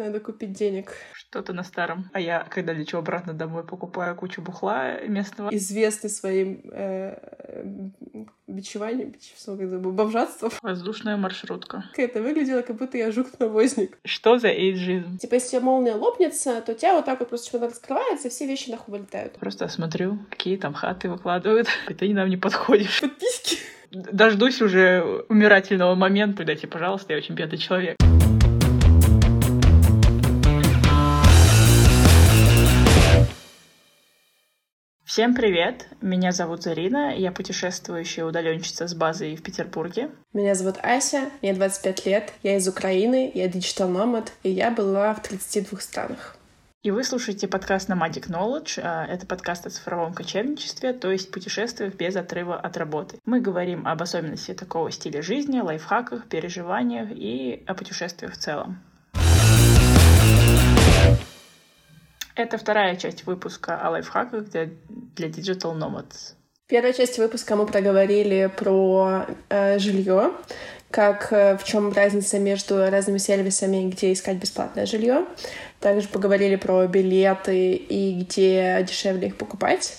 Надо купить денег. Что-то на старом. А я, когда лечу обратно домой, покупаю кучу бухла местного. Известный своим э, бичеванием, бомжатством. Воздушная маршрутка. Это выглядело, как будто я жук-навозник. Что за эйджизм? Типа, если молния лопнется, то у тебя вот так вот просто чемодан раскрывается, и все вещи нахуй вылетают. Просто смотрю, какие там хаты выкладывают. И ты нам не подходишь. Подписки. Дождусь уже умирательного момента. Дайте, пожалуйста, я очень бедный человек. Всем привет! Меня зовут Зарина, я путешествующая удаленщица с базой в Петербурге. Меня зовут Ася, мне 25 лет, я из Украины, я digital nomad, и я была в 32 странах. И вы слушаете подкаст Nomadic Knowledge. А, это подкаст о цифровом кочевничестве, то есть путешествиях без отрыва от работы. Мы говорим об особенностях такого стиля жизни, лайфхаках, переживаниях и о путешествиях в целом. Это вторая часть выпуска о лайфхаках для, для Digital Nomads. Первая часть выпуска мы проговорили про э, жилье, как э, в чем разница между разными сервисами, где искать бесплатное жилье. Также поговорили про билеты и где дешевле их покупать,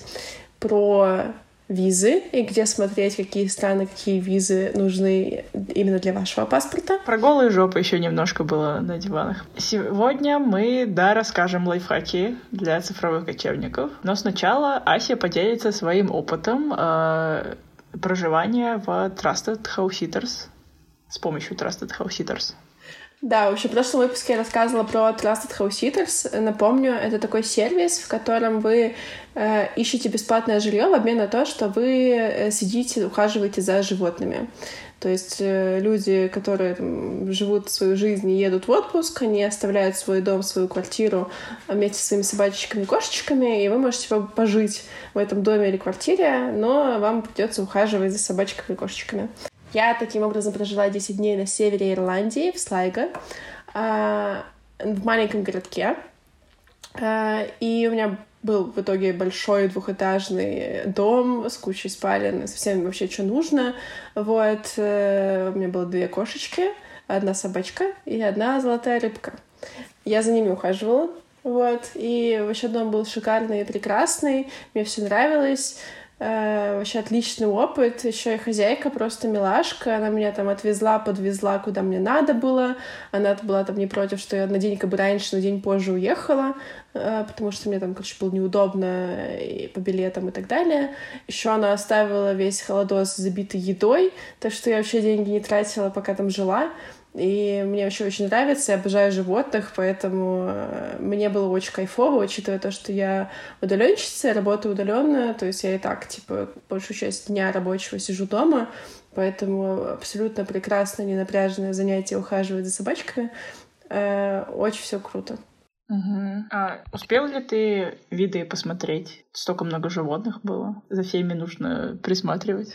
про визы и где смотреть, какие страны, какие визы нужны именно для вашего паспорта. Про голые жопы еще немножко было на диванах. Сегодня мы, да, расскажем лайфхаки для цифровых кочевников, но сначала Ася поделится своим опытом э, проживания в Trusted House Sitters с помощью Trusted House Sitters. Да, в общем, в прошлом выпуске я рассказывала про Trusted House Sitters. Напомню, это такой сервис, в котором вы э, ищете бесплатное жилье в обмен на то, что вы э, сидите, ухаживаете за животными. То есть э, люди, которые там, живут свою жизнь и едут в отпуск, они оставляют свой дом, свою квартиру вместе со своими собачечками и кошечками, и вы можете пожить в этом доме или квартире, но вам придется ухаживать за собачками и кошечками. Я таким образом прожила 10 дней на севере Ирландии, в Слайго, а, в маленьком городке. А, и у меня был в итоге большой двухэтажный дом с кучей спален, совсем вообще что нужно. Вот, э, у меня было две кошечки, одна собачка и одна золотая рыбка. Я за ними ухаживала, вот, и вообще дом был шикарный и прекрасный, мне все нравилось. Э, вообще отличный опыт. Еще и хозяйка просто милашка. Она меня там отвезла, подвезла, куда мне надо было. Она была там не против, что я на день как бы раньше, на день позже уехала, э, потому что мне там, короче, было неудобно и по билетам и так далее. Еще она оставила весь холодос забитый едой, так что я вообще деньги не тратила, пока там жила. И мне вообще очень нравится, я обожаю животных, поэтому э, мне было очень кайфово, учитывая то, что я удаленщица, работаю удаленно, то есть я и так, типа, большую часть дня рабочего сижу дома, поэтому абсолютно прекрасное, ненапряженное занятие ухаживать за собачками. Э, очень все круто. Угу. А успел ли ты виды посмотреть? Столько много животных было. За всеми нужно присматривать.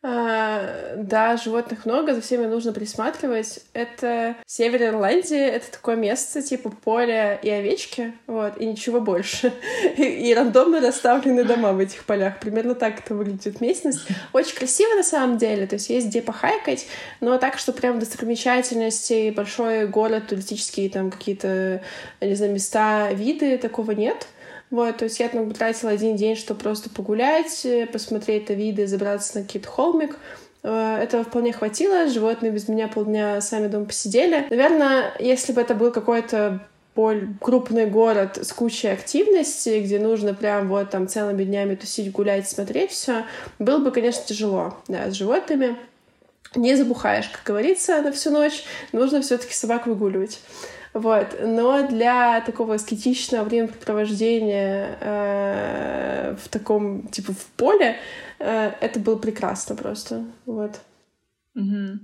А, да, животных много, за всеми нужно присматривать. Это Север Ирландии, это такое место, типа поля и овечки, вот, и ничего больше. И, и рандомно расставлены дома в этих полях. Примерно так это выглядит местность. Очень красиво на самом деле, то есть есть где похайкать, но так, что прям достопримечательности, большой город, туристические там какие-то, не знаю, места, виды, такого нет. Вот, то есть я там потратила один день, чтобы просто погулять, э, посмотреть на виды, забраться на какой-то холмик. Э, этого вполне хватило. Животные без меня полдня сами дома посидели. Наверное, если бы это был какой-то крупный город с кучей активности, где нужно прям вот там целыми днями тусить, гулять, смотреть все, было бы, конечно, тяжело, да, с животными. Не забухаешь, как говорится, на всю ночь. Нужно все-таки собак выгуливать. Вот. Но для такого аскетичного времяпрепровождения э, в таком, типа, в поле, э, это было прекрасно просто. Вот. Угу.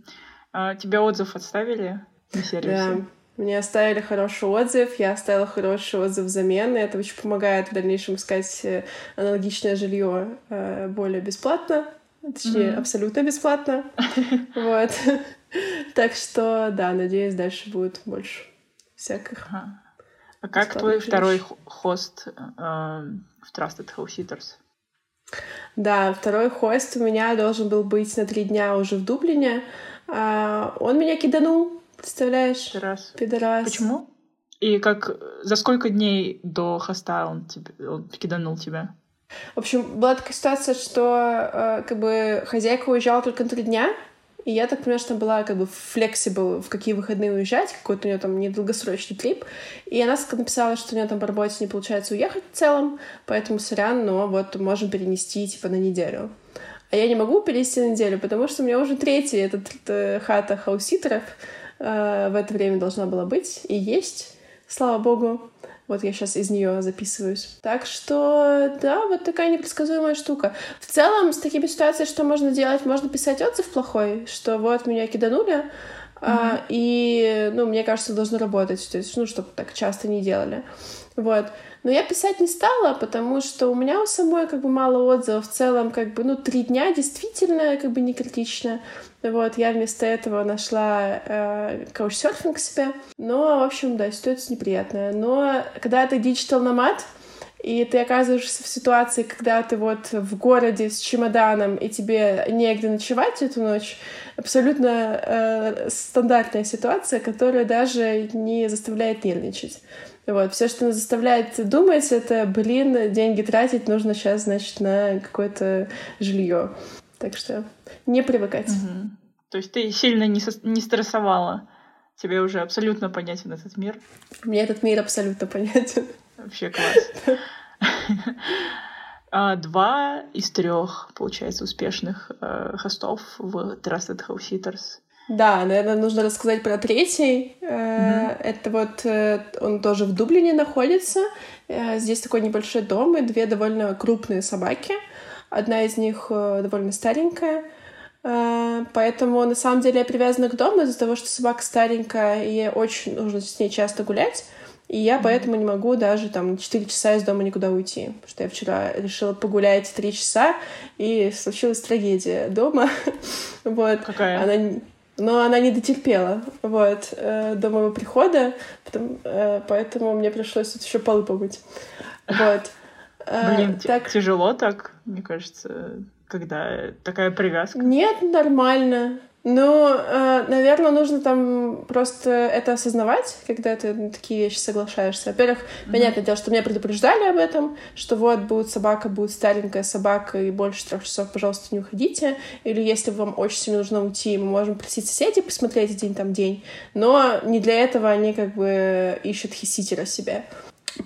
А тебе отзыв отставили на сервисе? Да. Мне оставили хороший отзыв, я оставила хороший отзыв взамен, и это очень помогает в дальнейшем искать э, аналогичное жилье э, более бесплатно, точнее, mm-hmm. абсолютно бесплатно. Вот. Так что, да, надеюсь, дальше будет больше всяких. Ага. А как твой жилищ. второй хост э, в Trusted House Sitters? Да, второй хост у меня должен был быть на три дня уже в Дублине. А он меня киданул, представляешь? Пидорас. Пидорас. Почему? И как за сколько дней до хоста он, тебе, он киданул тебя? В общем, была такая ситуация, что э, как бы хозяйка уезжала только на три дня, и я так понимаю, что она была как бы flexible, в какие выходные уезжать, какой-то у нее там недолгосрочный трип. И она написала, что у нее там по работе не получается уехать в целом, поэтому сорян, но вот можем перенести типа на неделю. А я не могу перенести на неделю, потому что у меня уже третий этот э, хата хауситеров э, в это время должна была быть и есть, слава богу. Вот я сейчас из нее записываюсь. Так что, да, вот такая непредсказуемая штука. В целом, с такими ситуациями, что можно делать? Можно писать отзыв плохой, что вот меня киданули, mm-hmm. а, и, ну, мне кажется, должно работать. То есть, ну, чтобы так часто не делали. Вот. Но я писать не стала, потому что у меня у самой как бы мало отзывов. В целом, как бы, ну, три дня действительно как бы не критично. Вот, я вместо этого нашла э, каучсерфинг себе. Но, в общем, да, ситуация неприятная. Но когда ты digital nomad, и ты оказываешься в ситуации, когда ты вот в городе с чемоданом, и тебе негде ночевать эту ночь, абсолютно э, стандартная ситуация, которая даже не заставляет нервничать. Вот. Все, что нас заставляет думать, это, блин, деньги тратить нужно сейчас, значит, на какое-то жилье. Так что не привыкать. Угу. То есть ты сильно не, со... не стрессовала. Тебе уже абсолютно понятен этот мир. Мне этот мир абсолютно понятен. Вообще класс. А, два из трех, получается, успешных э, хостов в Trusted House Sitters. Да, наверное, нужно рассказать про третий. Mm-hmm. Это вот э, он тоже в Дублине находится. Здесь такой небольшой дом и две довольно крупные собаки. Одна из них довольно старенькая. Поэтому на самом деле я привязана к дому из-за того, что собака старенькая, и очень нужно с ней часто гулять. И я поэтому не могу даже там 4 часа из дома никуда уйти. Потому что я вчера решила погулять 3 часа, и случилась трагедия дома. вот. Какая? Она... Но она не дотерпела вот, э, до моего прихода, потом, э, поэтому мне пришлось тут еще полы помыть. Вот. Э, Блин, так... тяжело так, мне кажется, когда такая привязка. Нет, нормально. Ну, э, наверное, нужно там просто это осознавать, когда ты на такие вещи соглашаешься. Во-первых, mm-hmm. понятное дело, что меня предупреждали об этом, что вот будет собака, будет старенькая собака, и больше трех часов, пожалуйста, не уходите. Или если вам очень сильно нужно уйти, мы можем просить соседей посмотреть один там день. Но не для этого они как бы ищут хиситера себе.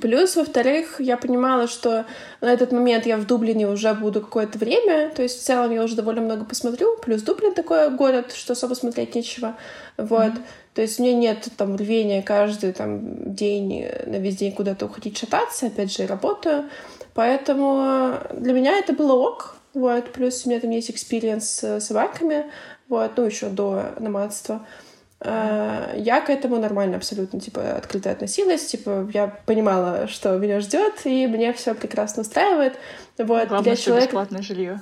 Плюс, во-вторых, я понимала, что на этот момент я в Дублине уже буду какое-то время, то есть в целом я уже довольно много посмотрю, плюс Дублин такой город, что особо смотреть нечего, вот. Mm-hmm. То есть у меня нет там рвения каждый там день на весь день куда-то уходить шататься, опять же, я работаю, поэтому для меня это было ок, вот, плюс у меня там есть experience с собаками, вот, ну, еще до номадства. Э, я к этому нормально абсолютно, типа, открыто относилась, типа, я понимала, что меня ждет, и мне все прекрасно устраивает. Вот, Главное, для человека... бесплатное жилье.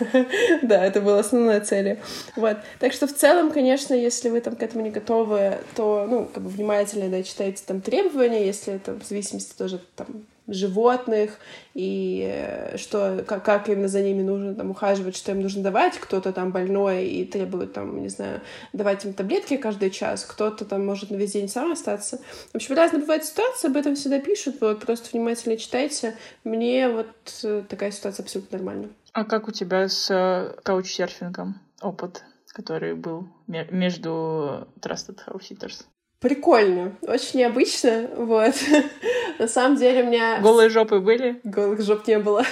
да, это была основная цель. Вот. Так что в целом, конечно, если вы там к этому не готовы, то, ну, как бы внимательно, да, читайте там требования, если это в зависимости тоже там животных и э, что как, как именно за ними нужно там ухаживать, что им нужно давать, кто-то там больной и требует там, не знаю, давать им таблетки каждый час, кто-то там может на весь день сам остаться. В общем, разные бывают ситуации, об этом всегда пишут, вот просто внимательно читайте. Мне вот э, такая ситуация абсолютно нормальна. А как у тебя с э, каучсерфингом опыт, который был между Trusted House Sitters? Прикольно, очень необычно, вот. На самом деле у меня... Голые жопы были? Голых жоп не было.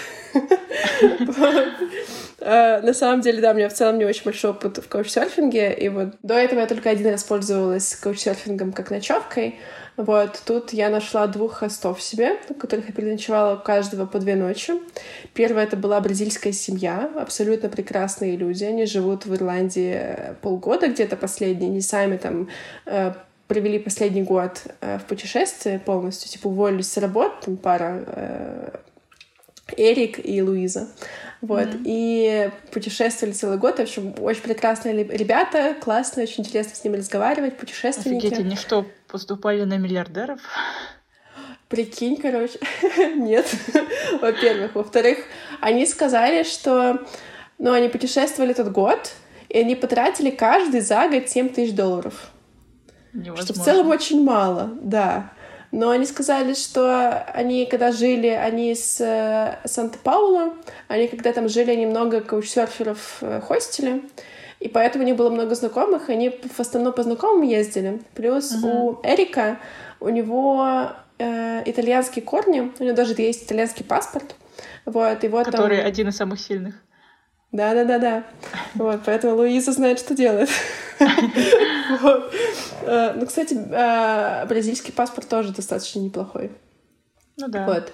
Э, на самом деле, да, у меня в целом не очень большой опыт в каучсерфинге, и вот до этого я только один раз пользовалась каучсерфингом как ночевкой, вот, тут я нашла двух хостов себе, у которых я переночевала у каждого по две ночи. Первая это была бразильская семья, абсолютно прекрасные люди. Они живут в Ирландии полгода где-то последние, не сами там э, провели последний год э, в путешествии полностью, типа уволились с работы, там пара э, Эрик и Луиза. Вот. Mm-hmm. И путешествовали целый год. В общем, очень прекрасные ребята, классные, очень интересно с ними разговаривать, путешественники. Офигеть, они что, поступали на миллиардеров? Прикинь, короче. Нет, во-первых. Во-вторых, они сказали, что ну, они путешествовали этот год, и они потратили каждый за год 7 тысяч долларов. Невозможно. Что в целом очень мало, да. Но они сказали, что они, когда жили, они с э, Санта-Паула, они, когда там жили, они много каучсерферов э, хостили, и поэтому у них было много знакомых, они в основном по знакомым ездили. Плюс uh-huh. у Эрика, у него э, итальянские корни, у него даже есть итальянский паспорт. Вот, вот Который там... один из самых сильных. Да, да, да, да. Вот, поэтому Луиза знает, что делает. Э, ну, кстати, э, бразильский паспорт тоже достаточно неплохой. Ну да. Вот.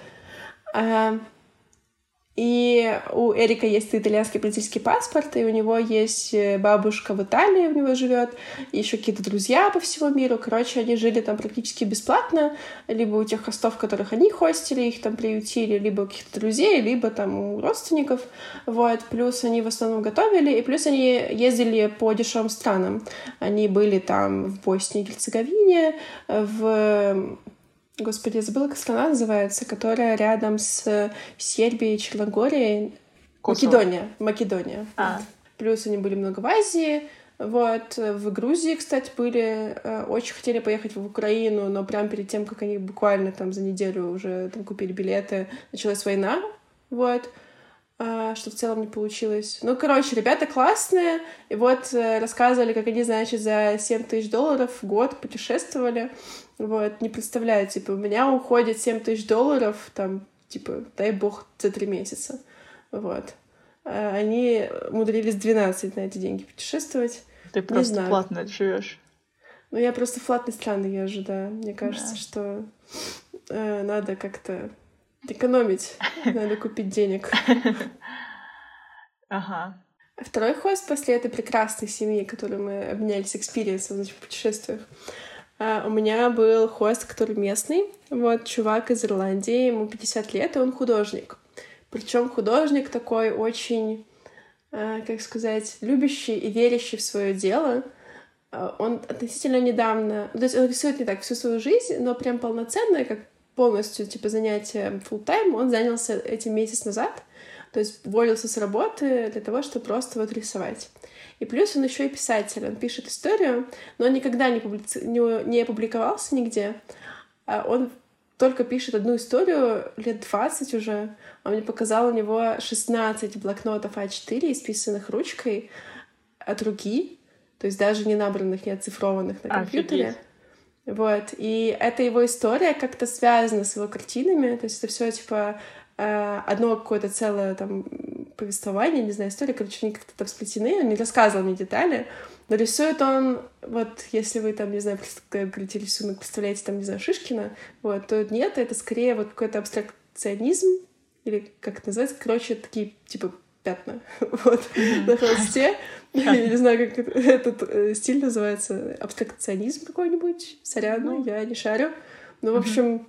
И у Эрика есть итальянский политический паспорт, и у него есть э, бабушка в Италии, у него живет, еще какие-то друзья по всему миру. Короче, они жили там практически бесплатно, либо у тех хостов, которых они хостили, их там приютили, либо у каких-то друзей, либо там у родственников. Вот. Плюс они в основном готовили, и плюс они ездили по дешевым странам. Они были там в Боснии и Герцеговине, в Господи, я забыла, как страна называется, которая рядом с Сербией, Черногорией. Косово. Македония. Македония. А. Плюс они были много в Азии. Вот, в Грузии, кстати, были, э, очень хотели поехать в Украину, но прямо перед тем, как они буквально там за неделю уже там купили билеты, началась война, вот, а, что в целом не получилось. Ну, короче, ребята классные, и вот э, рассказывали, как они, значит, за 7 тысяч долларов в год путешествовали, вот, не представляю, типа, у меня уходит 7 тысяч долларов, там, типа, дай бог, за три месяца. Вот. А они умудрились 12 на эти деньги путешествовать. Ты просто знаю. платно живешь. Ну, я просто в платные страны езжу, да. Мне кажется, да. что э, надо как-то экономить, надо копить денег. Ага. Второй host после этой прекрасной семьи, которую мы обменялись experience ом в путешествиях, а, у меня был host, который местный, вот, чувак из Ирландии, ему 50 лет, и он художник. Причем художник такой очень, а, как сказать, любящий и верящий в свое дело. А, он относительно недавно, то есть он рисует не так всю свою жизнь, но прям полноценное, как полностью, типа, занятие full time он занялся этим месяц назад, то есть уволился с работы для того, чтобы просто вот рисовать. И плюс он еще и писатель, он пишет историю, но он никогда не, публици... не, не опубликовался нигде. А он только пишет одну историю лет 20 уже. Он мне показал у него 16 блокнотов А4, исписанных ручкой от руки, то есть даже не набранных, не оцифрованных на компьютере. Офигеть. Вот. И эта его история как-то связана с его картинами. То есть это все типа э, одно какое-то целое там повествование, не знаю, история, короче, они как-то там сплетены, он не рассказывал мне детали, но рисует он, вот, если вы там, не знаю, когда говорите рисунок, представляете там, не знаю, Шишкина, вот, то нет, это скорее вот какой-то абстракционизм, или как это называется, короче, такие, типа, пятна, вот, на холсте. Я не знаю, как этот э, стиль называется, абстракционизм какой-нибудь, сорян, ну. я не шарю. Ну, в общем,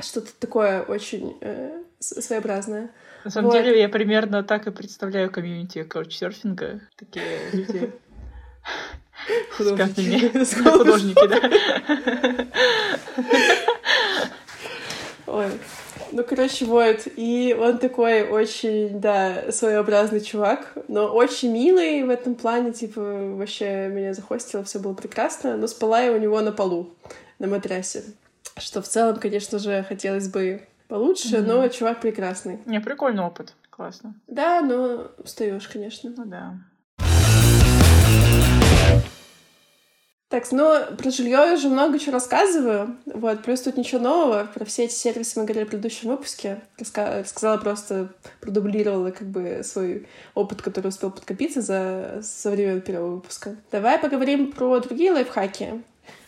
что-то такое очень э, своеобразное. На самом вот. деле, я примерно так и представляю комьюнити каучсерфинга. Такие люди. Художники. Художники, да. Ой. Ну, короче, вот. И он такой очень, да, своеобразный чувак, но очень милый в этом плане, типа, вообще меня захостило, все было прекрасно, но спала я у него на полу, на матрасе. Что в целом, конечно же, хотелось бы получше, mm-hmm. но чувак прекрасный. Не, прикольный опыт. Классно. Да, но устаешь, конечно. Ну да. Так, ну, про жилье я уже много чего рассказываю. Вот, плюс тут ничего нового. Про все эти сервисы мы говорили в предыдущем выпуске. Раска... Рассказала просто, продублировала как бы свой опыт, который успел подкопиться за, за время первого выпуска. Давай поговорим про другие лайфхаки.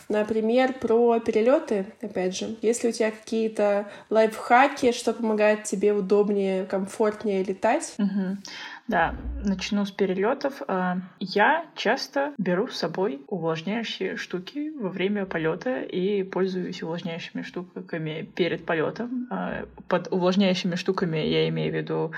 Например, про перелеты, опять же. Если у тебя какие-то лайфхаки, что помогает тебе удобнее, комфортнее летать. Угу. Да, начну с перелетов. А, я часто беру с собой увлажняющие штуки во время полета и пользуюсь увлажняющими штуками перед полетом. А, под увлажняющими штуками я имею в виду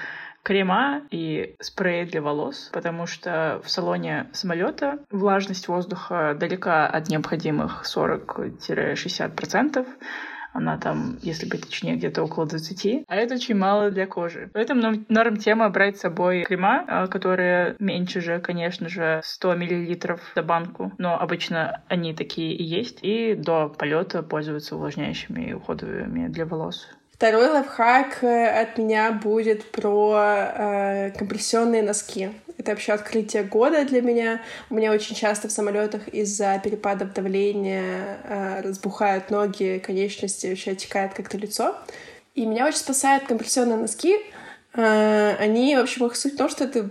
крема и спреи для волос, потому что в салоне самолета влажность воздуха далека от необходимых 40-60%. Она там, если быть точнее, где-то около 20. А это очень мало для кожи. Поэтому норм тема брать с собой крема, а, которые меньше же, конечно же, 100 мл за банку. Но обычно они такие и есть. И до полета пользоваться увлажняющими и уходовыми для волос. Второй лайфхак э, от меня будет про э, компрессионные носки. Это вообще открытие года для меня. У меня очень часто в самолетах из-за перепадов давления э, разбухают ноги, конечности, вообще отекает как-то лицо. И меня очень спасают компрессионные носки. Э, они, в общем, их суть в том, что это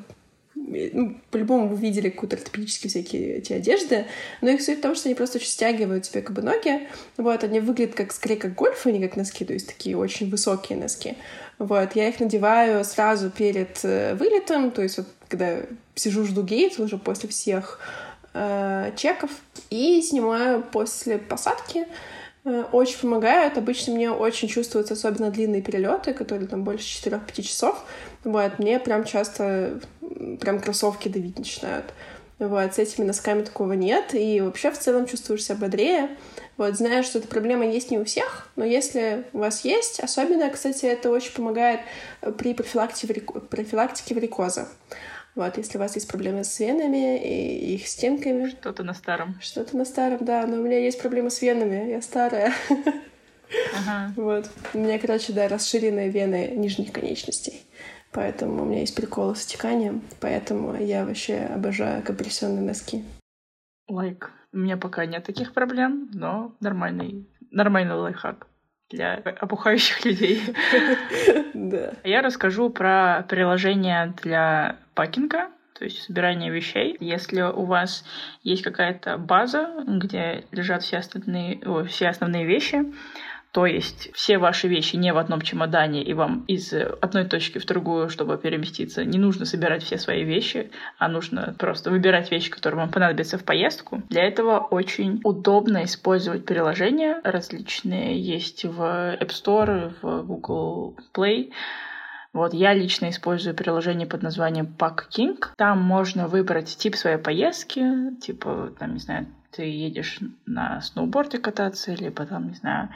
ну, по-любому вы видели какие-то ортопедические всякие эти одежды, но их суть в том, что они просто очень стягивают тебе как бы ноги, вот, они выглядят как, скорее как гольф, а не как носки, то есть такие очень высокие носки, вот, я их надеваю сразу перед э, вылетом, то есть вот когда сижу, жду гейт уже после всех э, чеков, и снимаю после посадки, очень помогают. Обычно мне очень чувствуются особенно длинные перелеты, которые там больше 4-5 часов. Вот, мне прям часто прям кроссовки давить начинают. Вот, с этими носками такого нет. И вообще в целом чувствуешь себя бодрее. Вот, знаю, что эта проблема есть не у всех, но если у вас есть, особенно, кстати, это очень помогает при профилактике, профилактике варикоза. Вот, если у вас есть проблемы с венами и их стенками. Что-то на старом. Что-то на старом, да. Но у меня есть проблемы с венами. Я старая. Ага. Вот. У меня, короче, да, расширенные вены нижних конечностей. Поэтому у меня есть приколы с теканием. Поэтому я вообще обожаю компрессионные носки. Лайк. У меня пока нет таких проблем, но нормальный, нормальный лайфхак для опухающих людей. Да. Я расскажу про приложение для пакинга, то есть собирание вещей. Если у вас есть какая-то база, где лежат все основные, о, все основные вещи, то есть все ваши вещи не в одном чемодане, и вам из одной точки в другую, чтобы переместиться, не нужно собирать все свои вещи, а нужно просто выбирать вещи, которые вам понадобятся в поездку. Для этого очень удобно использовать приложения различные. Есть в App Store, в Google Play. Вот я лично использую приложение под названием Pack King. Там можно выбрать тип своей поездки, типа, там, не знаю, ты едешь на сноуборде кататься, либо там, не знаю,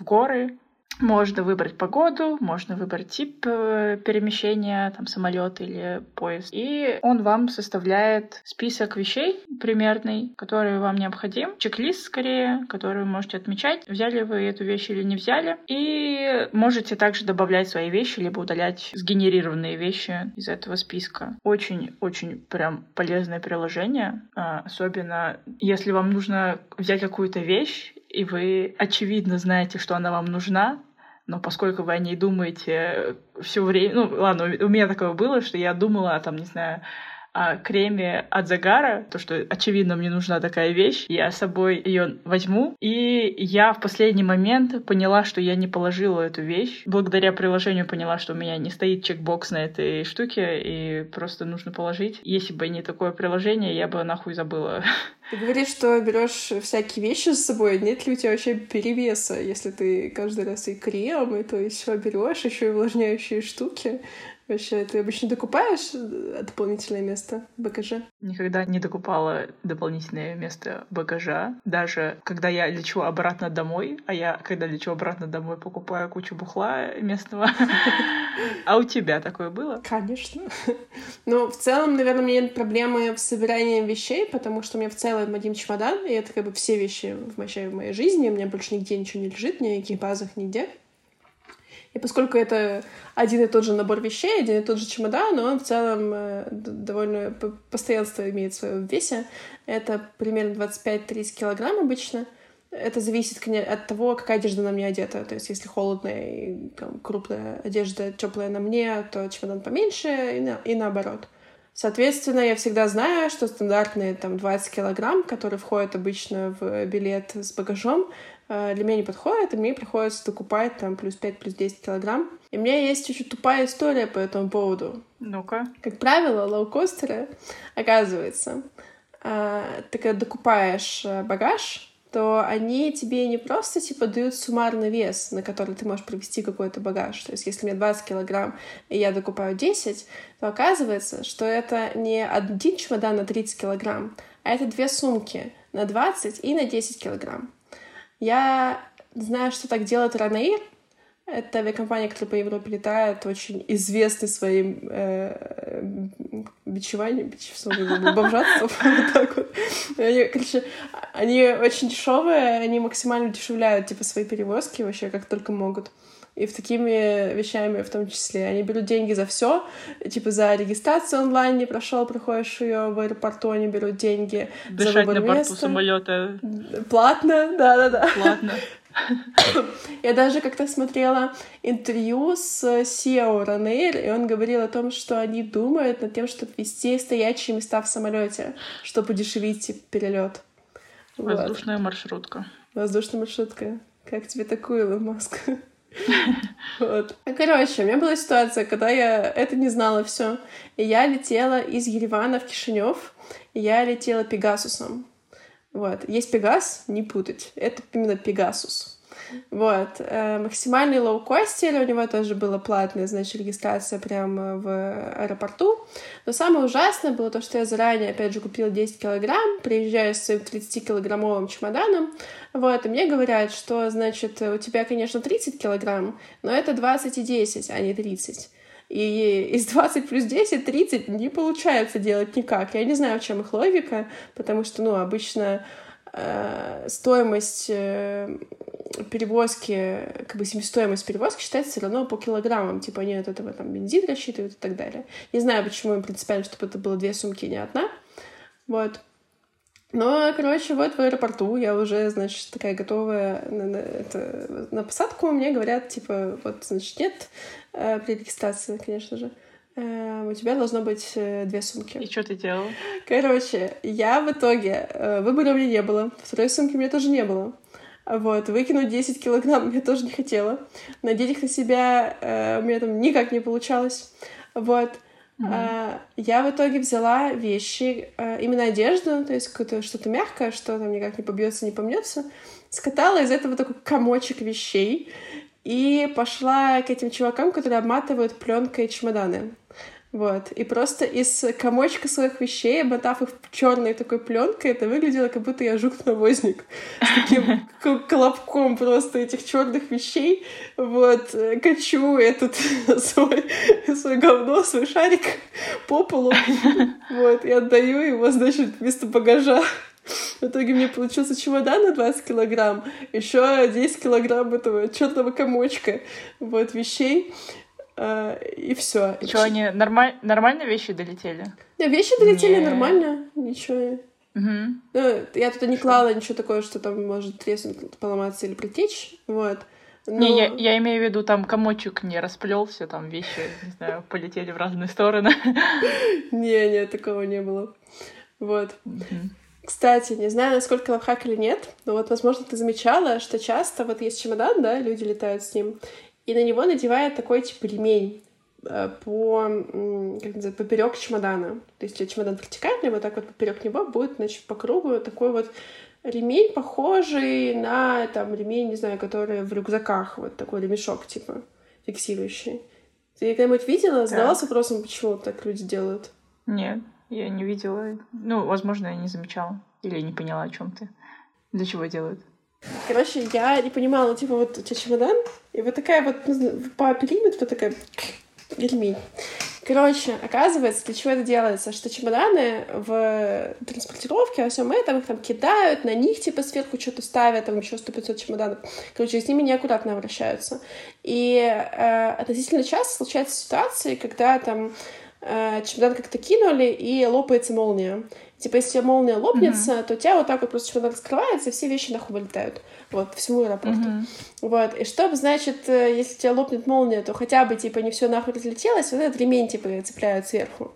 в горы. Можно выбрать погоду, можно выбрать тип э, перемещения, там самолет или поезд. И он вам составляет список вещей примерный, которые вам необходим. Чек-лист скорее, который вы можете отмечать, взяли вы эту вещь или не взяли. И можете также добавлять свои вещи, либо удалять сгенерированные вещи из этого списка. Очень-очень прям полезное приложение, а, особенно если вам нужно взять какую-то вещь и вы очевидно знаете, что она вам нужна, но поскольку вы о ней думаете все время... Ну, ладно, у меня такое было, что я думала, там, не знаю, о креме от загара, то, что, очевидно, мне нужна такая вещь, я с собой ее возьму. И я в последний момент поняла, что я не положила эту вещь. Благодаря приложению поняла, что у меня не стоит чекбокс на этой штуке, и просто нужно положить. Если бы не такое приложение, я бы нахуй забыла. Ты говоришь, что берешь всякие вещи с собой. Нет ли у тебя вообще перевеса, если ты каждый раз и крем, и то все берешь, еще и увлажняющие штуки? Вообще, ты обычно докупаешь э, дополнительное место в багаже? Никогда не докупала дополнительное место багажа. Даже когда я лечу обратно домой, а я, когда лечу обратно домой, покупаю кучу бухла местного. А у тебя такое было? Конечно. Но в целом, наверное, у меня нет проблемы в собирании вещей, потому что у меня в целом один чемодан, и это как бы все вещи в моей жизни. У меня больше нигде ничего не лежит, ни на каких базах, нигде. И поскольку это один и тот же набор вещей, один и тот же чемодан, но он в целом э, довольно постоянство имеет в своем весе. Это примерно 25-30 килограмм обычно. Это зависит от того, какая одежда на мне одета. То есть, если холодная и там, крупная одежда теплая на мне, то чемодан поменьше, и, на, и наоборот. Соответственно, я всегда знаю, что стандартные там 20 килограмм, которые входят обычно в билет с багажом, для меня не подходит, и мне приходится докупать там плюс 5, плюс 10 килограмм. И у меня есть очень тупая история по этому поводу. Ну-ка. Как правило, лоукостеры, оказывается, э, ты когда докупаешь э, багаж, то они тебе не просто типа дают суммарный вес, на который ты можешь привести какой-то багаж. То есть если мне 20 килограмм, и я докупаю 10, то оказывается, что это не один чемодан на 30 килограмм, а это две сумки на 20 и на 10 килограмм. Я знаю, что так делает Ранейр. Это авиакомпания, которая по Европе летает, очень известный своим э, бичеванием, бичевством, бомжатством, короче, они очень дешевые, они максимально дешевляют, типа, свои перевозки вообще, как только могут и в такими вещами в том числе. Они берут деньги за все, типа за регистрацию онлайн не прошел, проходишь ее в аэропорту, они берут деньги Дышать за выбор на борту места. самолета. Платно, да-да-да. Платно. Я даже как-то смотрела интервью с SEO Ранейр, и он говорил о том, что они думают над тем, чтобы ввести стоячие места в самолете, чтобы удешевить перелет. Воздушная вот. маршрутка. Воздушная маршрутка. Как тебе такую, Илон Маск? Вот. Короче, у меня была ситуация, когда я это не знала все. И я летела из Еревана в Кишинев, и я летела Пегасусом. Вот. Есть Пегас, не путать. Это именно Пегасус. Вот. Э, максимальный лоукостер, у него тоже была платная, значит, регистрация прямо в аэропорту. Но самое ужасное было то, что я заранее, опять же, купила 10 килограмм, приезжаю с своим 30-килограммовым чемоданом, вот, и мне говорят, что, значит, у тебя, конечно, 30 килограмм, но это 20 и 10, а не 30. И из 20 плюс 10 30 не получается делать никак. Я не знаю, в чем их логика, потому что, ну, обычно стоимость э, перевозки, как бы себестоимость перевозки считается все равно по килограммам. Типа они от этого там бензин рассчитывают и так далее. Не знаю, почему им принципиально, чтобы это было две сумки, не одна. Вот. Но, короче, вот в аэропорту я уже, значит, такая готовая на, на, это, на посадку. Мне говорят, типа, вот, значит, нет э, при регистрации, конечно же. Э, у тебя должно быть э, две сумки. И что ты делал? Короче, я в итоге... Э, выбора у меня не было. Второй сумки у меня тоже не было. Вот, выкинуть 10 килограмм я тоже не хотела. Надеть их на себя э, у меня там никак не получалось. Вот. Mm-hmm. Я в итоге взяла вещи, а, именно одежду, то есть какое-то что-то мягкое, что там никак не побьется, не помнется, скатала из этого такой комочек вещей и пошла к этим чувакам, которые обматывают пленкой чемоданы. Вот. И просто из комочка своих вещей, обмотав их черной такой пленкой, это выглядело, как будто я жук-навозник. С таким колобком просто этих черных вещей. Вот. Качу этот свой, свой говно, свой шарик по полу. Вот. И отдаю его, значит, вместо багажа. В итоге мне получился чемодан на 20 килограмм, еще 10 килограмм этого черного комочка вот, вещей. Э, и все. Что, они нормаль... нормально вещи долетели? Да, вещи долетели не... нормально, ничего. Угу. Ну, я туда не клала ничего такого, что там может треснуть, поломаться или притечь, вот. Но... Не, я, я имею в виду, там комочек не расплелся, там вещи, не знаю, полетели в разные стороны. Не, нет, такого не было. Вот. Кстати, не знаю, насколько лайфхак или нет, но вот, возможно, ты замечала, что часто вот есть чемодан, да, люди летают с ним, и на него надевает такой типа ремень э, по, как называется, поперек чемодана. То есть, если чемодан вертикальный, вот так вот поперек него будет, значит, по кругу такой вот ремень, похожий на там ремень, не знаю, который в рюкзаках, вот такой ремешок, типа, фиксирующий. Ты когда-нибудь видела, задавался да. вопросом, почему так люди делают? Нет, я не видела. Ну, возможно, я не замечала. Или не поняла, о чем ты. Для чего делают? Короче, я не понимала, типа, вот у тебя чемодан, и вот такая вот ну, по периметру такая ремень. Короче, оказывается, для чего это делается? Что чемоданы в транспортировке, во всем этом их там кидают, на них типа сверху что-то ставят, там еще 100-500 чемоданов. Короче, с ними неаккуратно обращаются. И э, относительно часто случаются ситуации, когда там э, чемодан как-то кинули, и лопается молния. Типа, если молния лопнется, mm-hmm. то у тебя вот так вот просто чемодан раскрывается, и все вещи нахуй вылетают. Вот, всему аэропорту. Mm-hmm. Вот. И чтобы, значит, э, если у тебя лопнет молния, то хотя бы, типа, не все нахуй разлетелось, вот этот ремень, типа, цепляют сверху.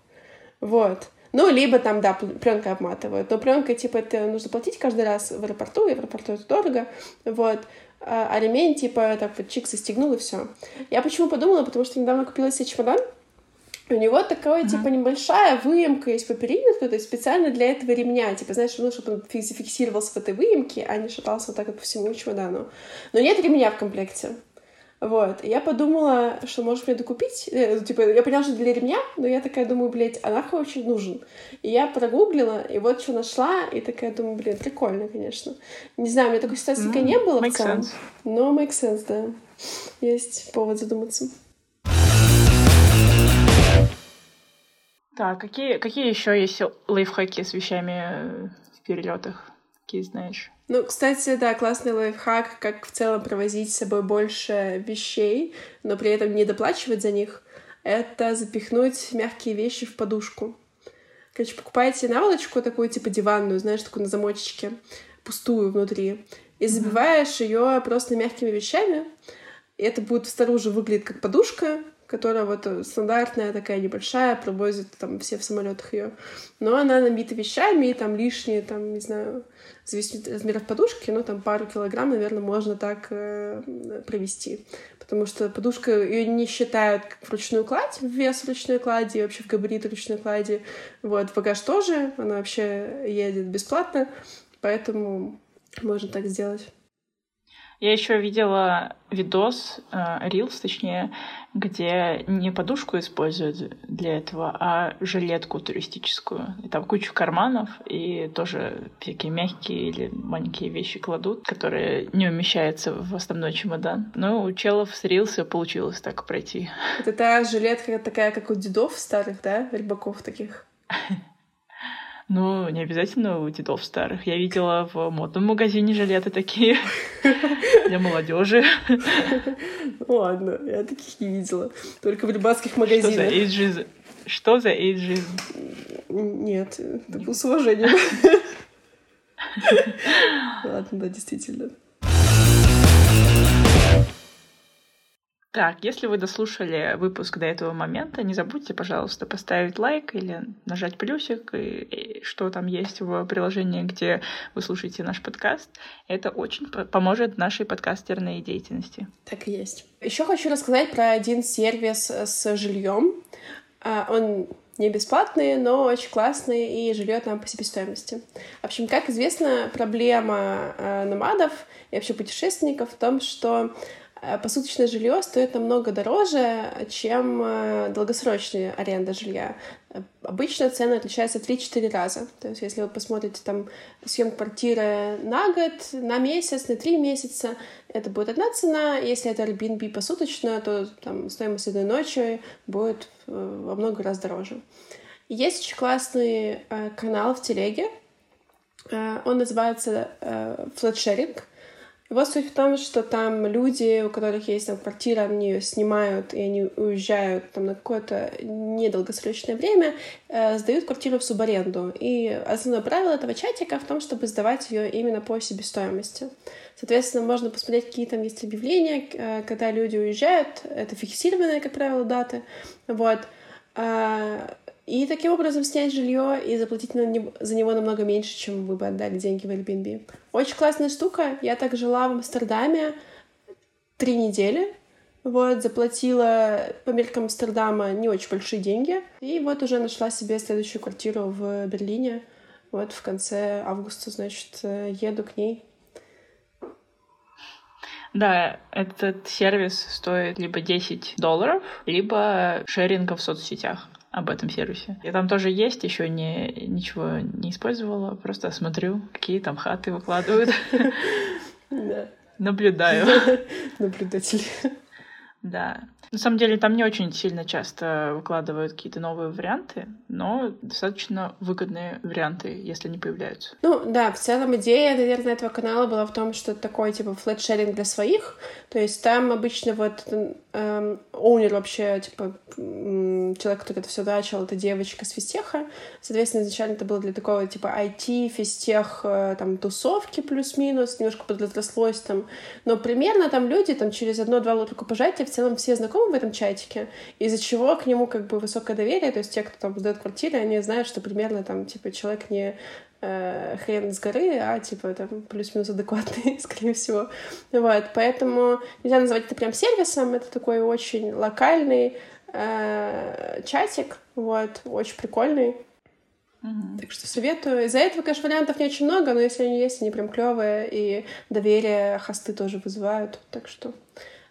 Вот. Ну, либо там, да, пленкой обматывают. Но пленкой, типа, это нужно платить каждый раз в аэропорту, и в аэропорту это дорого. Вот. А, а ремень, типа, так вот чик состегнул, и все. Я почему подумала? Потому что недавно купила себе чемодан, у него такая, mm-hmm. типа, небольшая выемка есть по периметру, то есть специально для этого ремня, типа, знаешь, ну, чтобы он зафиксировался в этой выемке, а не шатался вот так вот по всему чемодану. Но нет ремня в комплекте. Вот. И я подумала, что, может, мне докупить. Э, типа, я поняла, что для ремня, но я такая думаю, блядь, а нахуй очень нужен? И я прогуглила, и вот что нашла, и такая думаю, блин, прикольно, конечно. Не знаю, у меня такой ситуации mm, не было в целом. Sense. Но make sense, да. Есть повод задуматься. Так, какие, какие еще есть лайфхаки с вещами в перелетах? Какие знаешь? Ну, кстати, да, классный лайфхак, как в целом провозить с собой больше вещей, но при этом не доплачивать за них, это запихнуть мягкие вещи в подушку. Короче, покупаете наволочку такую, типа диванную, знаешь, такую на замочечке, пустую внутри, и забиваешь ее просто мягкими вещами. И это будет снаружи выглядеть как подушка, которая вот э, стандартная такая небольшая, провозят там все в самолетах ее. Но она набита вещами, и там лишние, там, не знаю, зависит от размеров подушки, но там пару килограмм, наверное, можно так э, провести. Потому что подушка, ее не считают как вручную кладь, в вес ручной клади, вообще в габарит ручной клади. Вот, в багаж тоже, она вообще едет бесплатно, поэтому можно так сделать. Я еще видела видос, рилс, э, точнее, где не подушку используют для этого, а жилетку туристическую. И там кучу карманов, и тоже всякие мягкие или маленькие вещи кладут, которые не умещаются в основной чемодан. Но у челов с рилса получилось так пройти. Это та жилетка такая, как у дедов старых, да? Рыбаков таких. Ну, не обязательно у дедов старых. Я видела в модном магазине жилеты такие для молодежи. Ладно, я таких не видела. Только в рыбацких магазинах. Что за эйджизм? Что за эйджизм? Нет, это был с уважением. Ладно, да, действительно. Так, если вы дослушали выпуск до этого момента, не забудьте, пожалуйста, поставить лайк или нажать плюсик, и, и что там есть в приложении, где вы слушаете наш подкаст. Это очень поможет нашей подкастерной деятельности. Так и есть. Еще хочу рассказать про один сервис с жильем. А, он не бесплатный, но очень классный и живет нам по себестоимости. В общем, как известно, проблема а, номадов и вообще путешественников в том, что посуточное жилье стоит намного дороже, чем э, долгосрочная аренда жилья. Э, обычно цены отличаются в 3-4 раза. То есть, если вы посмотрите там съем квартиры на год, на месяц, на 3 месяца, это будет одна цена. Если это Airbnb посуточно, то там стоимость одной ночи будет во много раз дороже. Есть очень классный э, канал в телеге. Э, он называется э, Flatsharing. Его суть в том, что там люди, у которых есть там квартира, они ее снимают, и они уезжают там на какое-то недолгосрочное время, э, сдают квартиру в субаренду. И основное правило этого чатика в том, чтобы сдавать ее именно по себестоимости. Соответственно, можно посмотреть, какие там есть объявления, э, когда люди уезжают. Это фиксированные, как правило, даты. Вот. А, и таким образом снять жилье и заплатить на него, за него намного меньше, чем вы бы отдали деньги в Airbnb. Очень классная штука. Я так жила в Амстердаме три недели. Вот, заплатила по меркам Амстердама не очень большие деньги. И вот уже нашла себе следующую квартиру в Берлине. Вот в конце августа, значит, еду к ней. Да, этот сервис стоит либо 10 долларов, либо шеринга в соцсетях об этом сервисе. Я там тоже есть, еще не, ничего не использовала, просто смотрю, какие там хаты выкладывают. Наблюдаю. Наблюдатель. Да. На самом деле там не очень сильно часто выкладывают какие-то новые варианты, но достаточно выгодные варианты, если они появляются. Ну да, в целом идея, наверное, этого канала была в том, что это такой типа флэт-шеринг для своих, то есть там обычно вот эм, оунер вообще, типа человек, который это все начал, это девочка с физтеха, соответственно, изначально это было для такого типа IT, физтех, э, там тусовки плюс-минус, немножко подрослось там, но примерно там люди там через одно-два рукопожатия в целом все знакомы в этом чатике, из-за чего к нему как бы высокое доверие, то есть те, кто там сдает квартиры, они знают, что примерно там, типа, человек не э, хрен с горы, а типа там плюс-минус адекватный, скорее всего. Вот, поэтому нельзя называть это прям сервисом, это такой очень локальный э, чатик, вот, очень прикольный. Mm-hmm. Так что советую. Из-за этого, конечно, вариантов не очень много, но если они есть, они прям клевые, и доверие хосты тоже вызывают. Так что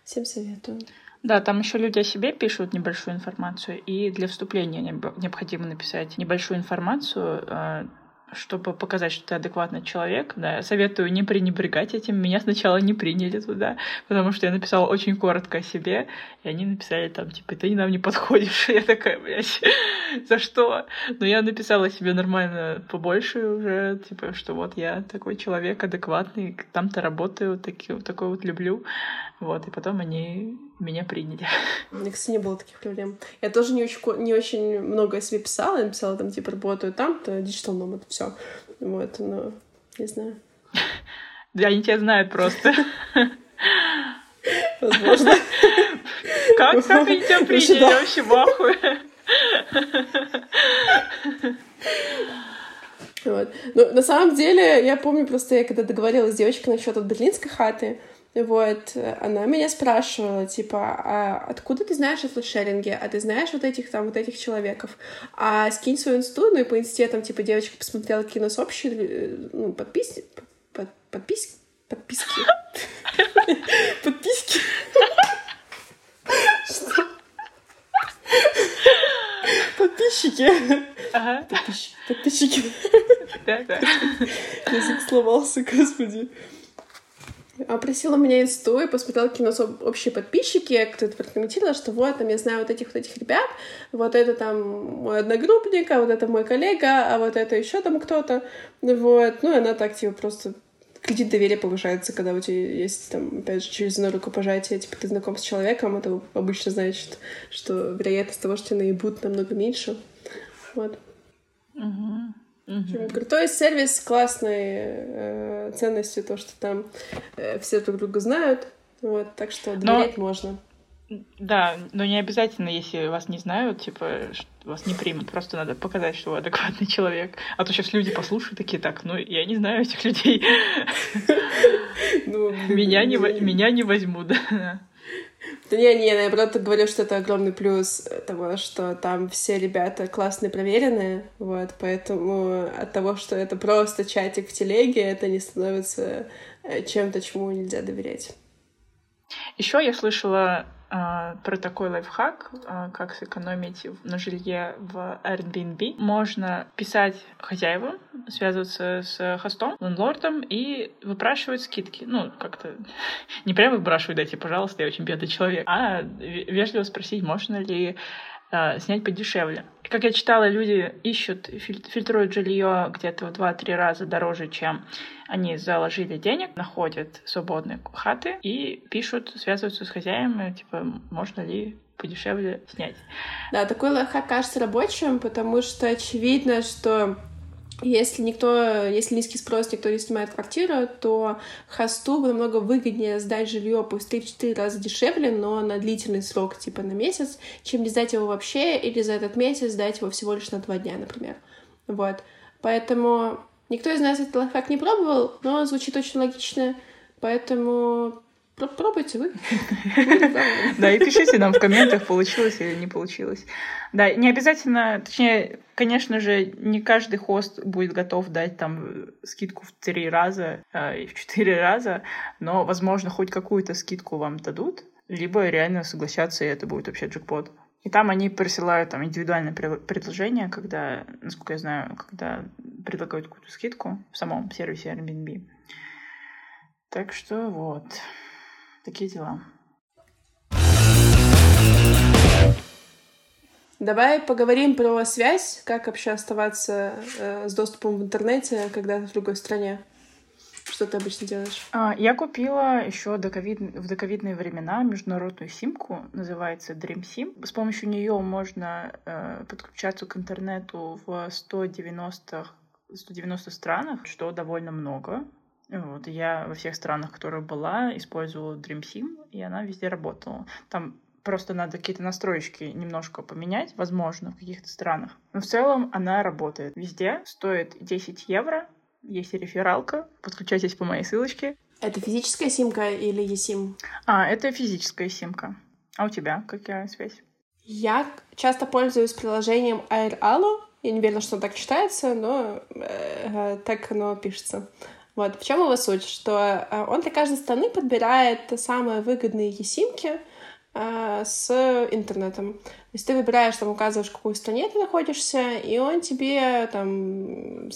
Всем советую. Да, там еще люди о себе пишут небольшую информацию, и для вступления необходимо написать небольшую информацию, э, чтобы показать, что ты адекватный человек. Да, советую не пренебрегать этим. Меня сначала не приняли туда, потому что я написала очень коротко о себе, и они написали там, типа, ты нам не подходишь. Я такая, блядь, за что? Но я написала себе нормально побольше уже, типа, что вот я такой человек адекватный, там-то работаю, таки, такой вот люблю. Вот, и потом они меня приняли. У меня, кстати, не было таких проблем. Я тоже не очень, не очень много о себе писала. Я написала там, типа, работаю там-то, digital nomad, все. Вот, но не знаю. Да, они тебя знают просто. Возможно. Как, как они тебя приняли? Вообще в Вот. Ну, на самом деле, я помню просто, я когда договорилась с девочкой насчет от берлинской хаты, вот, она меня спрашивала, типа, а откуда ты знаешь о флешеринге? А ты знаешь вот этих там, вот этих человеков? А скинь свою инсту, ну и по инсте там, типа, девочка посмотрела кино с общей, э, ну, подпис... Под, подпис... Подписки. Подписки. Что? Подписчики. Ага. Подписчики. Да, да. Язык сломался, господи. Просила меня инсту и посмотрела кино с общие подписчики, кто-то прокомментировал, что вот, там я знаю вот этих вот этих ребят, вот это там мой одногруппник, а вот это мой коллега, а вот это еще там кто-то, вот, ну и она так, типа, просто кредит доверия повышается, когда у тебя есть, там, опять же, через одно рукопожатие, типа, ты знаком с человеком, это обычно значит, что вероятность того, что тебя наебут, намного меньше. Вот. Угу. Угу. Крутой сервис, классной э, ценностью, то, что там э, все друг друга знают. Вот, так что доверять но... можно. Да, но не обязательно, если вас не знают, типа, вас не примут. Просто надо показать, что вы адекватный человек. А то сейчас люди послушают такие, так, ну, я не знаю этих людей. Ну, меня не возьмут, да. Да не, не, наоборот, говорю, что это огромный плюс того, что там все ребята классные, проверенные, вот, поэтому от того, что это просто чатик в телеге, это не становится э, чем-то, чему нельзя доверять. Еще я слышала про такой лайфхак, а, как сэкономить на жилье в Airbnb. Можно писать хозяевам, связываться с хостом, лендлордом и выпрашивать скидки. Ну, как-то не прямо выпрашивать, дайте, пожалуйста, я очень бедный человек, а вежливо спросить, можно ли а, снять подешевле. Как я читала, люди ищут, фильтруют жилье где-то в 2-3 раза дороже, чем они заложили денег, находят свободные хаты и пишут, связываются с хозяевами, типа, можно ли подешевле снять. Да, такой лайфхак кажется рабочим, потому что очевидно, что если никто, если низкий спрос, никто не снимает квартиру, то хосту намного выгоднее сдать жилье пусть 3-4 раза дешевле, но на длительный срок, типа на месяц, чем не сдать его вообще или за этот месяц сдать его всего лишь на два дня, например. Вот. Поэтому никто из нас этот лайфхак не пробовал, но звучит очень логично, поэтому Пробуйте вы. Да, и пишите нам в комментах, получилось или не получилось. Да, не обязательно, точнее, конечно же, не каждый хост будет готов дать там скидку в три раза э, и в четыре раза, но, возможно, хоть какую-то скидку вам дадут, либо реально согласятся, и это будет вообще джекпот. И там они присылают там индивидуальное предложение, когда, насколько я знаю, когда предлагают какую-то скидку в самом сервисе Airbnb. Так что вот. Такие дела. Давай поговорим про связь, как вообще оставаться э, с доступом в интернете, когда ты в другой стране. Что ты обычно делаешь? А, я купила еще доковид... в доковидные времена международную симку, называется Dream SIM. С помощью нее можно э, подключаться к интернету в 190 190 странах, что довольно много. Вот, я во всех странах, в которых была, использовала Dream Sim, и она везде работала. Там просто надо какие-то настройки немножко поменять, возможно, в каких-то странах. Но в целом она работает везде, стоит 10 евро, есть рефералка, подключайтесь по моей ссылочке. Это физическая симка или eSIM? А, это физическая симка. А у тебя какая связь? Я часто пользуюсь приложением AirAllo. Я не уверена, что так читается, но э, так оно пишется. Вот, в чем его суть? Что э, он для каждой страны подбирает самые выгодные eSIM-ки э, с интернетом. То есть ты выбираешь, там, указываешь, в какой стране ты находишься, и он тебе там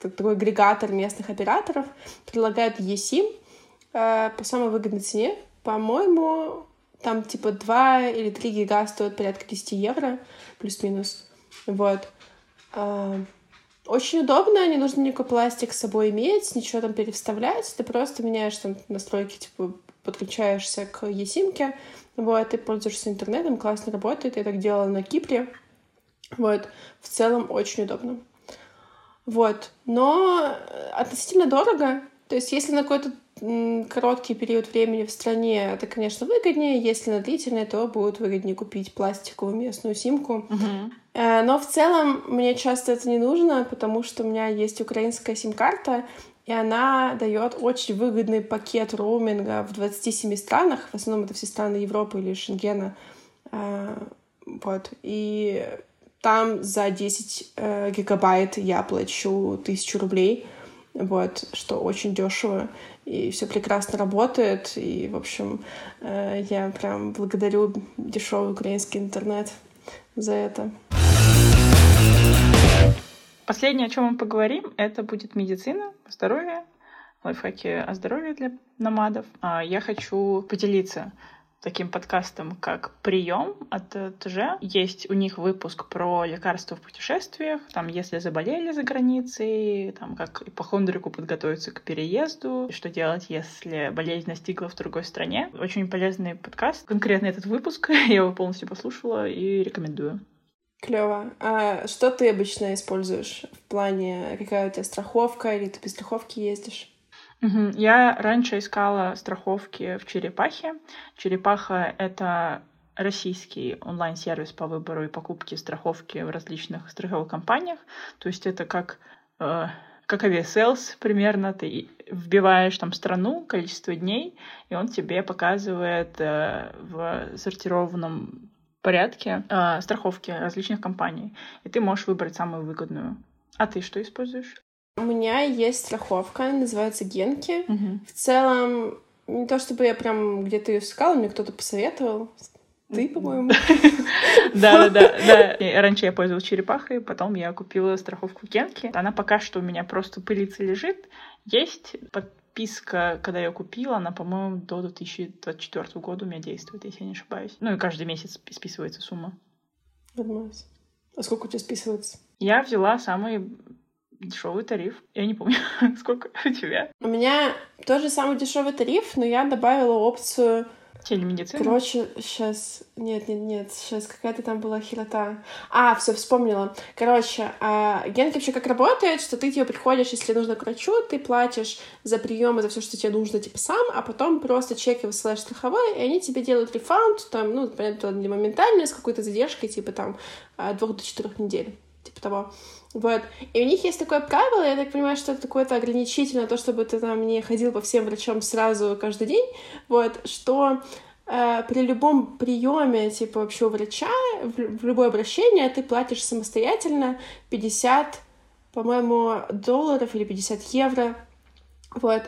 такой агрегатор местных операторов предлагает eSIM э, по самой выгодной цене. По-моему, там типа 2 или 3 гига стоят порядка 10 евро, плюс-минус. Вот. Э, очень удобно, не нужно никакой пластик с собой иметь, ничего там переставлять. Ты просто меняешь там настройки, типа подключаешься к eSIM, вот, ты пользуешься интернетом, классно работает. Я так делала на Кипре. Вот, в целом очень удобно. Вот, но относительно дорого. То есть, если на какой-то короткий период времени в стране, это, конечно, выгоднее. Если на длительный, то будет выгоднее купить пластиковую местную симку. Uh-huh. Но в целом мне часто это не нужно, потому что у меня есть украинская сим-карта, и она дает очень выгодный пакет роуминга в 27 странах. В основном это все страны Европы или Шенгена. Э, вот. И там за 10 э, гигабайт я плачу тысячу рублей. Вот, что очень дешево и все прекрасно работает. И, в общем, э, я прям благодарю дешевый украинский интернет за это. Последнее, о чем мы поговорим, это будет медицина, здоровье, лайфхаки о здоровье для намадов. А я хочу поделиться таким подкастом, как «Прием» от ТЖ. Есть у них выпуск про лекарства в путешествиях, там, если заболели за границей, там, как ипохондрику подготовиться к переезду, что делать, если болезнь настигла в другой стране. Очень полезный подкаст. Конкретно этот выпуск я его полностью послушала и рекомендую. Клево. А что ты обычно используешь в плане, какая у тебя страховка, или ты без страховки ездишь? Я раньше искала страховки в Черепахе. Черепаха — это российский онлайн-сервис по выбору и покупке страховки в различных страховых компаниях. То есть это как, э, как Aviasales примерно. Ты вбиваешь там страну, количество дней, и он тебе показывает э, в сортированном порядке э, страховки различных компаний. И ты можешь выбрать самую выгодную. А ты что используешь? У меня есть страховка, называется Генки. Угу. В целом, не то чтобы я прям где-то ее искала, мне кто-то посоветовал. Ты, по-моему. Да, да, да. Раньше я пользовалась черепахой, потом я купила страховку Генки. Она пока что у меня просто пылится лежит. Есть подписка, когда я купила, она, по-моему, до 2024 года у меня действует, если я не ошибаюсь. Ну и каждый месяц списывается сумма. Нормально. А сколько у тебя списывается? Я взяла самый дешевый тариф. Я не помню, сколько у тебя. У меня тоже самый дешевый тариф, но я добавила опцию Телемедицина? Короче, сейчас... Нет, нет, нет, сейчас какая-то там была херота. А, все, вспомнила. Короче, а, Генки вообще как работает, что ты типа приходишь, если нужно к врачу, ты платишь за приемы, за все, что тебе нужно, типа сам, а потом просто чеки высылаешь страховой, и они тебе делают рефаунд, там, ну, понятно, не моментально, с какой-то задержкой, типа там, от двух до четырех недель, типа того. Вот. И у них есть такое правило, я так понимаю, что это какое-то ограничительно, то, чтобы ты там не ходил по всем врачам сразу каждый день, вот, что э, при любом приеме, типа, вообще у врача, в, в любое обращение ты платишь самостоятельно 50, по-моему, долларов или 50 евро, вот.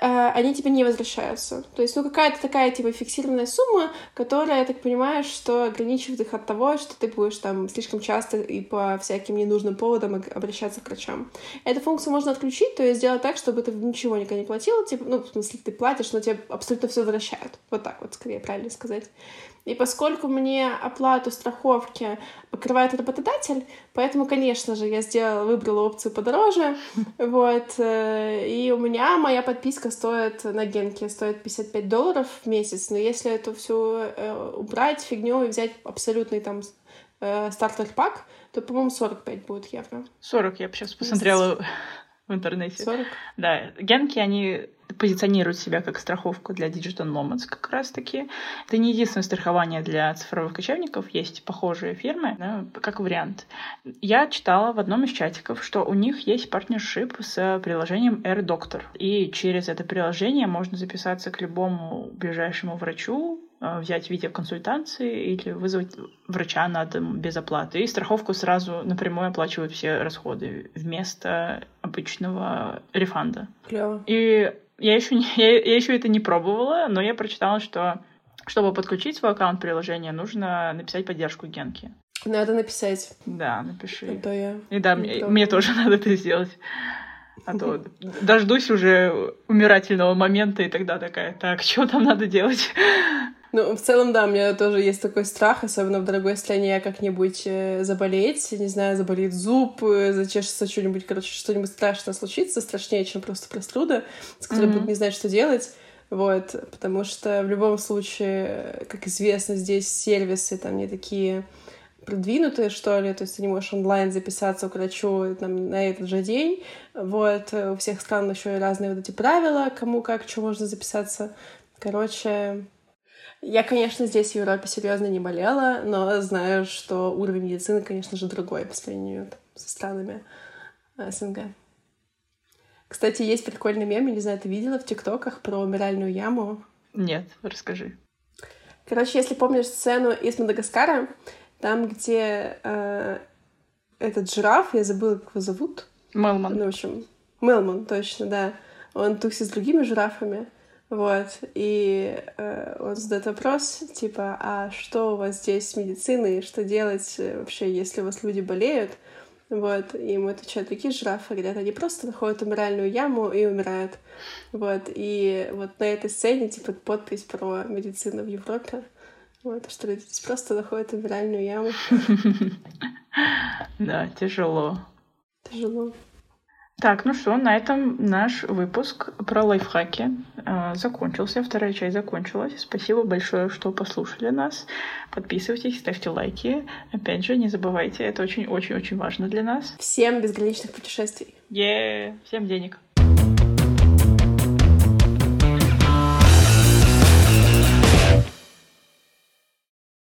Э, они тебе не возвращаются. То есть, ну, какая-то такая, типа, фиксированная сумма, которая, я так понимаю, что ограничивает их от того, что ты будешь там слишком часто и по всяким ненужным поводам обращаться к врачам. Эту функцию можно отключить, то есть сделать так, чтобы ты ничего никогда не платил, типа, ну, в смысле, ты платишь, но тебе абсолютно все возвращают. Вот так вот, скорее, правильно сказать. И поскольку мне оплату страховки покрывает работодатель, поэтому, конечно же, я сделала, выбрала опцию подороже. Вот. Э, и у меня моя подписка стоит на Генке, стоит 55 долларов в месяц. Но если эту всю э, убрать фигню и взять абсолютный там э, стартер-пак, то, по-моему, 45 будет евро. 40, я сейчас посмотрела в интернете. 40? Да. Генки, они позиционируют себя как страховку для Digital Nomads как раз-таки. Это не единственное страхование для цифровых кочевников, есть похожие фирмы, да, как вариант. Я читала в одном из чатиков, что у них есть партнершип с приложением AirDoctor, и через это приложение можно записаться к любому ближайшему врачу, э, взять видеоконсультации или вызвать врача на дом без оплаты. И страховку сразу напрямую оплачивают все расходы вместо обычного рефанда. Клево. И я еще, не, я, я еще это не пробовала, но я прочитала, что чтобы подключить свой аккаунт приложения, нужно написать поддержку Генки. Надо написать. Да, напиши. А то я... И да, мне, мне тоже надо это сделать. А то дождусь уже умирательного момента, и тогда такая, так, что там надо делать? Ну, в целом, да, у меня тоже есть такой страх, особенно в дорогой стране, как-нибудь э, заболеть, не знаю, заболит зуб, э, зачешется что-нибудь, короче, что-нибудь страшное случится, страшнее, чем просто простуда, с которой mm-hmm. будут не знать, что делать. Вот, потому что в любом случае, как известно, здесь сервисы там не такие продвинутые, что ли, то есть ты не можешь онлайн записаться к врачу там, на этот же день. Вот, у всех стран еще и разные вот эти правила, кому как, что можно записаться. Короче, я, конечно, здесь в Европе серьезно не болела, но знаю, что уровень медицины, конечно же, другой по сравнению со странами э, СНГ. Кстати, есть прикольный мем, я не знаю, ты видела в ТикТоках про умиральную яму? Нет, расскажи. Короче, если помнишь сцену из Мадагаскара, там, где э, этот жираф, я забыла, как его зовут. Мелман. Ну, в общем, Мелман, точно, да. Он тусит с другими жирафами. Вот, и э, он задает вопрос, типа, а что у вас здесь с медициной, что делать э, вообще, если у вас люди болеют? Вот, и ему отвечают, такие жирафы, говорят, они просто находят умиральную яму и умирают. Вот, и вот на этой сцене, типа, подпись про медицину в Европе. Вот, что люди здесь просто находят умиральную яму. Да, тяжело. Тяжело. Так, ну что, на этом наш выпуск про лайфхаки э, закончился. Вторая часть закончилась. Спасибо большое, что послушали нас. Подписывайтесь, ставьте лайки. Опять же, не забывайте, это очень-очень-очень важно для нас. Всем безграничных путешествий. Е, всем денег.